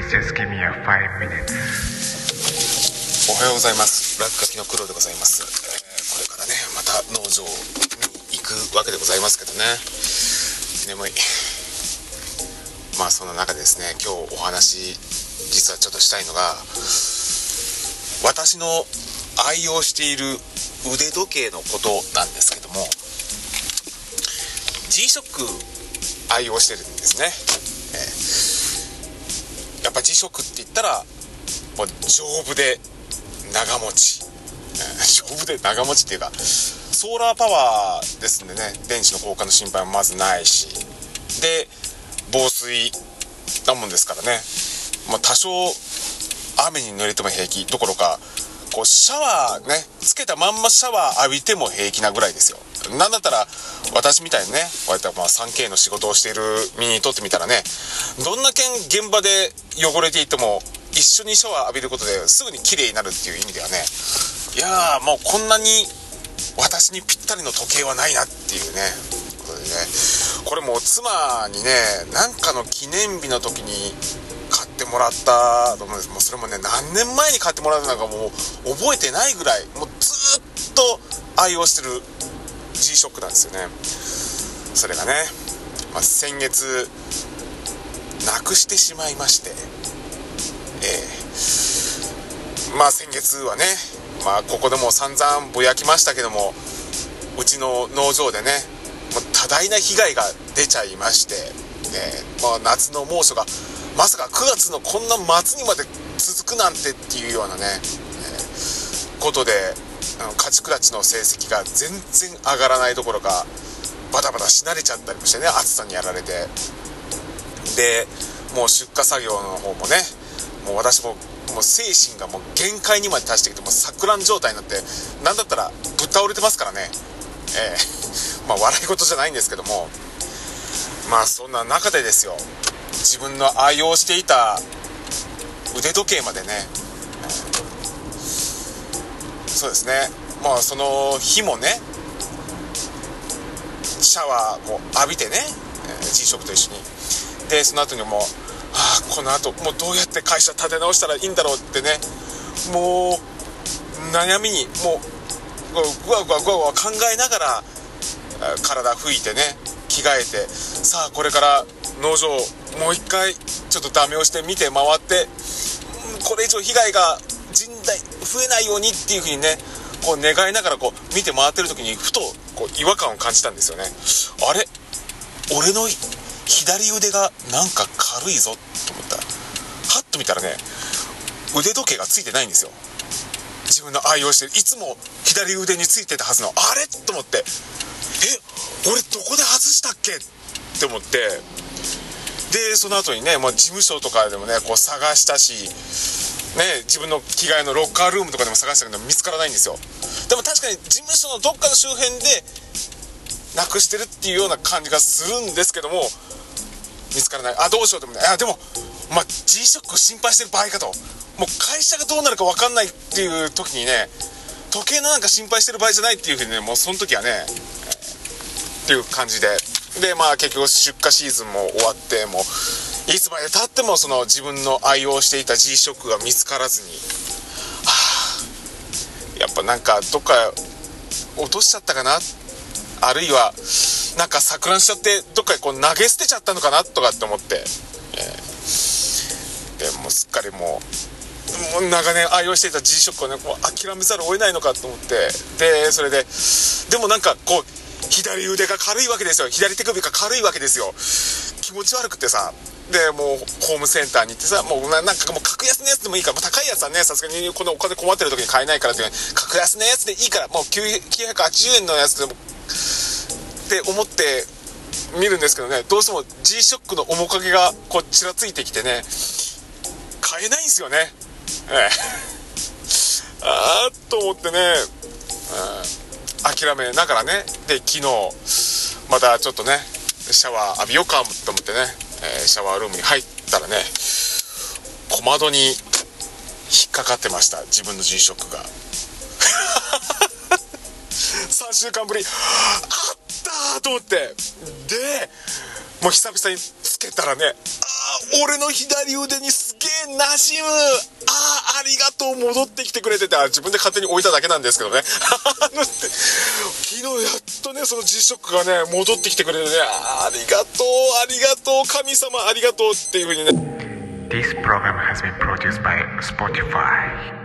Please just give me a five minutes. おはようございます。落書きの黒でございます、えーこれからねまた農場に行くわけでございますけどね。眠いまあその中でですね今日お話実はちょっとしたいのが私の愛用している腕時計のことなんですけども G-SHOCK 愛用してるんですね、えーやっぱ G-SHOCK って言ったらもう丈夫で長持ち。丈夫で長持ちっていうかソーラーパワーですんでね電池の交換の心配もまずないし。で防水だもんですからね、まあ、多少雨に濡れても平気。どころかこうシャワーねつけたまんまシャワー浴びても平気なぐらいですよ。なんだったら私みたいにねこうやってまあ 3K の仕事をしている身にとってみたらねどんなけん現場で汚れていても一緒にシャワー浴びることですぐに綺麗になるっていう意味ではねいやーもうこんなに私にぴったりの時計はないなっていうねことでね。これもう妻にねなんかの記念日の時にもらったと思うんです。もうそれもね何年前に買ってもらったのかもう覚えてないぐらいもうずっと愛用してる G-SHOCK なんですよね。それがね、まあ、先月なくしてしまいまして。ええ。まあ先月はねまあここでも散々ぼやきましたけどもうちの農場でね多大な被害が出ちゃいまして、えーまあ、夏の猛暑がまさか9月のこんな末にまで続くなんてっていうようなね、えーことであの家畜たちの成績が全然上がらないどころかバタバタし慣れちゃったりもしてね暑さにやられて。でもう出荷作業の方もねもう私ももう精神がもう限界にまで達してきてもう錯乱状態になってなんだったらぶっ倒れてますからね。ええ まあ笑い事じゃないんですけども。まあそんな中でですよ。自分の愛用していた腕時計までね。そうですね。まあその日もねシャワーこう浴びてね、えー G ショックと一緒に。でその後にもうああこの後もうどうやって会社立て直したらいいんだろうってね。もう悩みにもうこうぐわぐわぐわぐわ考えながら体拭いてね。着替えてさあこれから農場もう一回ちょっとダメをして見て回ってこれ以上被害が甚大増えないようにっていう風にねこう願いながらこう見て回ってる時にふとこう違和感を感じたんですよね。あれ？俺の左腕がなんか軽いぞと思った。らハッと見たらね腕時計がついてないんですよ。自分の愛用してる。いつも左腕についてたはずのあれ？と思って。俺どこで外したっけ？って思って。でその後にね、まあ、事務所とかでもねこう探したしね自分の着替えのロッカールームとかでも探したけど見つからないんですよ。でも確かに事務所のどっかの周辺でなくしてるっていうような感じがするんですけども見つからない。あどうしようでもねあでもまあ G ショックを心配してる場合かと。もう会社がどうなるか分かんないっていう時にね時計のなんか心配してる場合じゃないっていうふうにねもうその時はねっていう感じで。でまあ結局出荷シーズンも終わってもういつまでたってもその自分の愛用していた G ショックが見つからずに。はあやっぱなんかどっか落としちゃったかな？あるいはなんか錯乱しちゃってどっかにこう投げ捨てちゃったのかなとかって思って、えー。でもうすっかりもうもう長年愛用していた G ショックをねこう諦めざるを得ないのかと思って。でそれででもなんかこう左腕が軽いわけですよ。左手首が軽いわけですよ。気持ち悪くてさ。でもうホームセンターに行ってさもうなんかもう格安のやつでもいいから、まあ、高いやつはね。さすがにこのお金困ってる時に買えないからっていう。格安のやつでいいから。もう980円のやつでもって思って見るんですけどね。どうしても G ショックの面影がこうちらついてきてね。買えないんですよね。ええ。あーっと思ってね、諦めながらね。で昨日またちょっとねシャワー浴びようかと思ってね、えーシャワールームに入ったらね小窓に引っかかってました。自分の G ショックが。3週間ぶり。あったーと思って。でもう久々につけたらねあ俺の左腕にすげえ馴染む。ああありがとう。戻ってきてくれてて自分で勝手に置いただけなんですけどね。昨日やっとねその G ショックがね戻ってきてくれてねありがとうありがとう神様ありがとうっていうふうにね This program has been produced by Spotify.